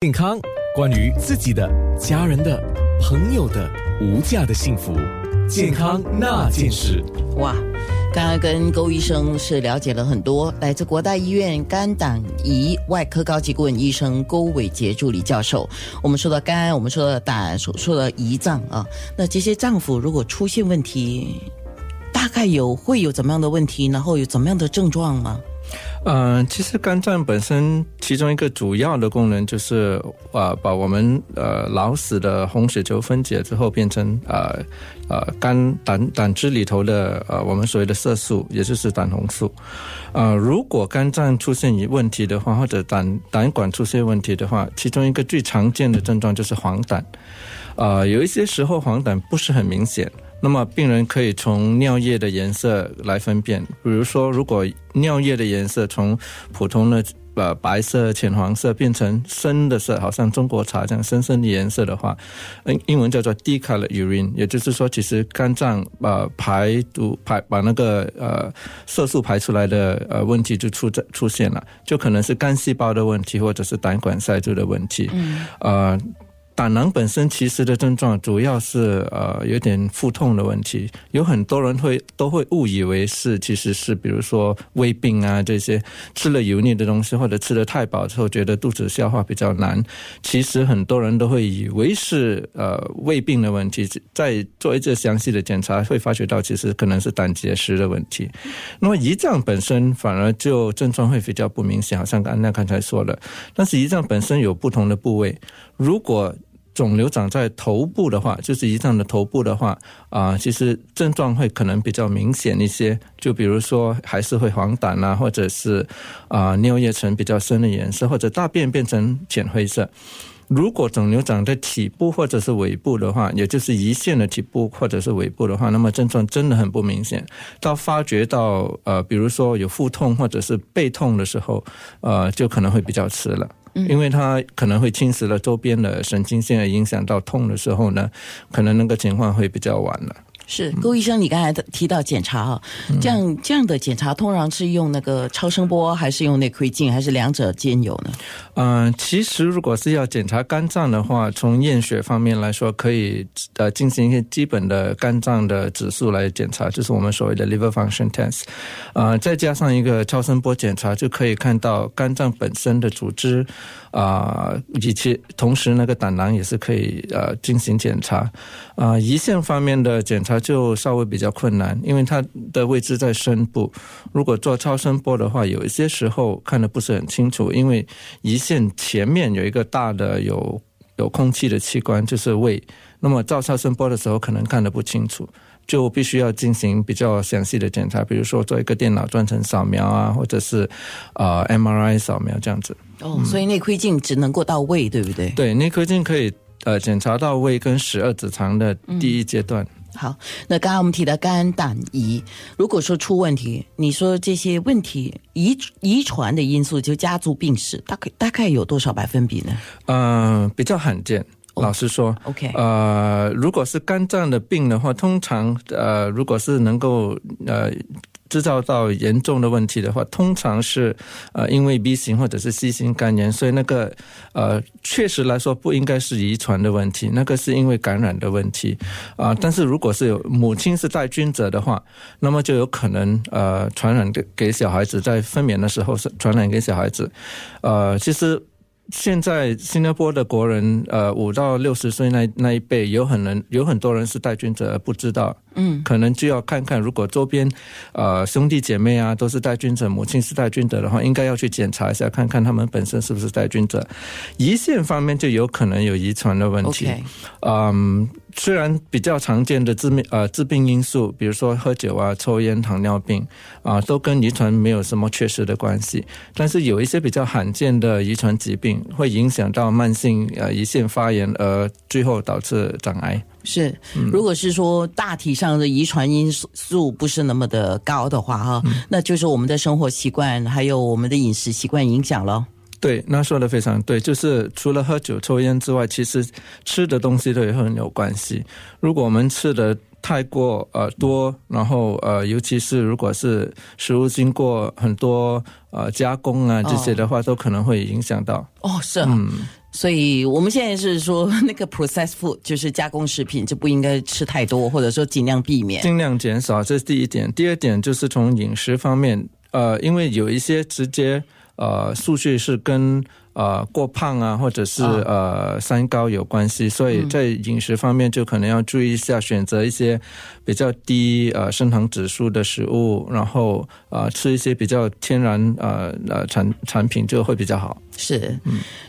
健康，关于自己的、家人的、朋友的无价的幸福，健康那件事。哇，刚刚跟勾医生是了解了很多，来自国大医院肝胆胰外科高级顾问医生勾伟杰助理教授。我们说到肝，我们说到胆，所说到胰脏啊，那这些脏腑如果出现问题，大概有会有怎么样的问题，然后有怎么样的症状吗？嗯，其实肝脏本身其中一个主要的功能就是啊，把我们呃老死的红血球分解之后变成呃呃肝胆胆汁里头的呃我们所谓的色素，也就是胆红素。呃，如果肝脏出现一问题的话，或者胆胆管出现问题的话，其中一个最常见的症状就是黄疸。啊，有一些时候黄疸不是很明显。那么病人可以从尿液的颜色来分辨，比如说，如果尿液的颜色从普通的呃白色、浅黄色变成深的色，好像中国茶这样深深的颜色的话，嗯，英文叫做 decolor urine，也就是说，其实肝脏呃排毒排把那个呃色素排出来的呃问题就出在出现了，就可能是肝细胞的问题，或者是胆管塞住的问题，嗯，呃。胆囊本身其实的症状主要是呃有点腹痛的问题，有很多人会都会误以为是其实是比如说胃病啊这些吃了油腻的东西或者吃的太饱之后觉得肚子消化比较难，其实很多人都会以为是呃胃病的问题，在做一次详细的检查会发觉到其实可能是胆结石的问题。那么胰脏本身反而就症状会比较不明显，好像刚才刚才说了，但是胰脏本身有不同的部位，如果肿瘤长在头部的话，就是胰脏的头部的话，啊，其实症状会可能比较明显一些。就比如说，还是会黄疸啊，或者是啊尿液呈比较深的颜色，或者大便变成浅灰色。如果肿瘤长在体部或者是尾部的话，也就是胰腺的体部或者是尾部的话，那么症状真的很不明显。到发觉到呃，比如说有腹痛或者是背痛的时候，呃，就可能会比较迟了。因为它可能会侵蚀了周边的神经线，影响到痛的时候呢，可能那个情况会比较晚了。是，郭医生，你刚才提到检查啊，这样这样的检查通常是用那个超声波，还是用内窥镜，还是两者兼有呢？嗯，其实如果是要检查肝脏的话，从验血方面来说，可以呃进行一些基本的肝脏的指数来检查，就是我们所谓的 liver function test，呃，再加上一个超声波检查，就可以看到肝脏本身的组织啊，以及同时那个胆囊也是可以呃进行检查啊，胰腺方面的检查。就稍微比较困难，因为它的位置在深部。如果做超声波的话，有一些时候看的不是很清楚，因为胰腺前面有一个大的有有空气的器官，就是胃。那么照超声波的时候，可能看得不清楚，就必须要进行比较详细的检查，比如说做一个电脑断层扫描啊，或者是呃 MRI 扫描这样子。哦，所以内窥镜只能够到胃，对不对？对，内窥镜可以呃检查到胃跟十二指肠的第一阶段。好，那刚刚我们提到肝胆胰，如果说出问题，你说这些问题遗遗传的因素，就家族病史，大概大概有多少百分比呢？嗯，比较罕见。老实说，OK，呃，如果是肝脏的病的话，通常呃，如果是能够呃。制造到严重的问题的话，通常是呃因为 B 型或者是 C 型肝炎，所以那个呃确实来说不应该是遗传的问题，那个是因为感染的问题啊。但是如果是有母亲是带菌者的话，那么就有可能呃传染给给小孩子，在分娩的时候是传染给小孩子。呃，其实。现在新加坡的国人，呃，五到六十岁那那一辈，有很能有很多人是带菌者不知道，嗯，可能就要看看，如果周边，呃，兄弟姐妹啊都是带菌者，母亲是带菌者的话，应该要去检查一下，看看他们本身是不是带菌者。胰腺方面就有可能有遗传的问题，嗯。虽然比较常见的致命呃致病因素，比如说喝酒啊、抽烟、糖尿病啊，都跟遗传没有什么确实的关系。但是有一些比较罕见的遗传疾病，会影响到慢性呃胰腺发炎，而最后导致长癌。是，如果是说大体上的遗传因素不是那么的高的话，哈，那就是我们的生活习惯还有我们的饮食习惯影响了。对，那说的非常对，就是除了喝酒、抽烟之外，其实吃的东西都也很有关系。如果我们吃的太过呃多，然后呃，尤其是如果是食物经过很多呃加工啊这些的话，都可能会影响到。哦，是，嗯，所以我们现在是说，那个 processed food 就是加工食品，就不应该吃太多，或者说尽量避免。尽量减少，这是第一点。第二点就是从饮食方面，呃，因为有一些直接呃数据是跟呃过胖啊，或者是啊呃三高有关系，所以在饮食方面就可能要注意一下，选择一些比较低呃升糖指数的食物，然后呃吃一些比较天然呃呃产产品就会比较好。是，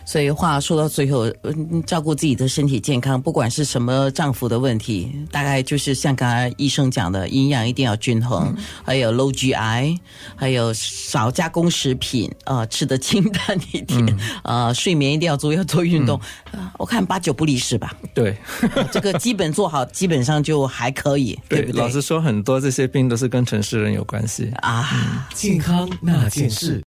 所以话说到最后，嗯照顾自己的身体健康，不管是什么脏腑的问题，大概就是像刚才医生讲的，营养一定要均衡，还有 low GI，还有少加工食品，呃，吃的清淡一点，呃，睡眠一定要足，要做运动。呃我看八九不离十吧，对呃 这个基本做好，基本上就还可以，对不对？老实说，很多这些病都是跟城市人有关系。啊。健康那件事。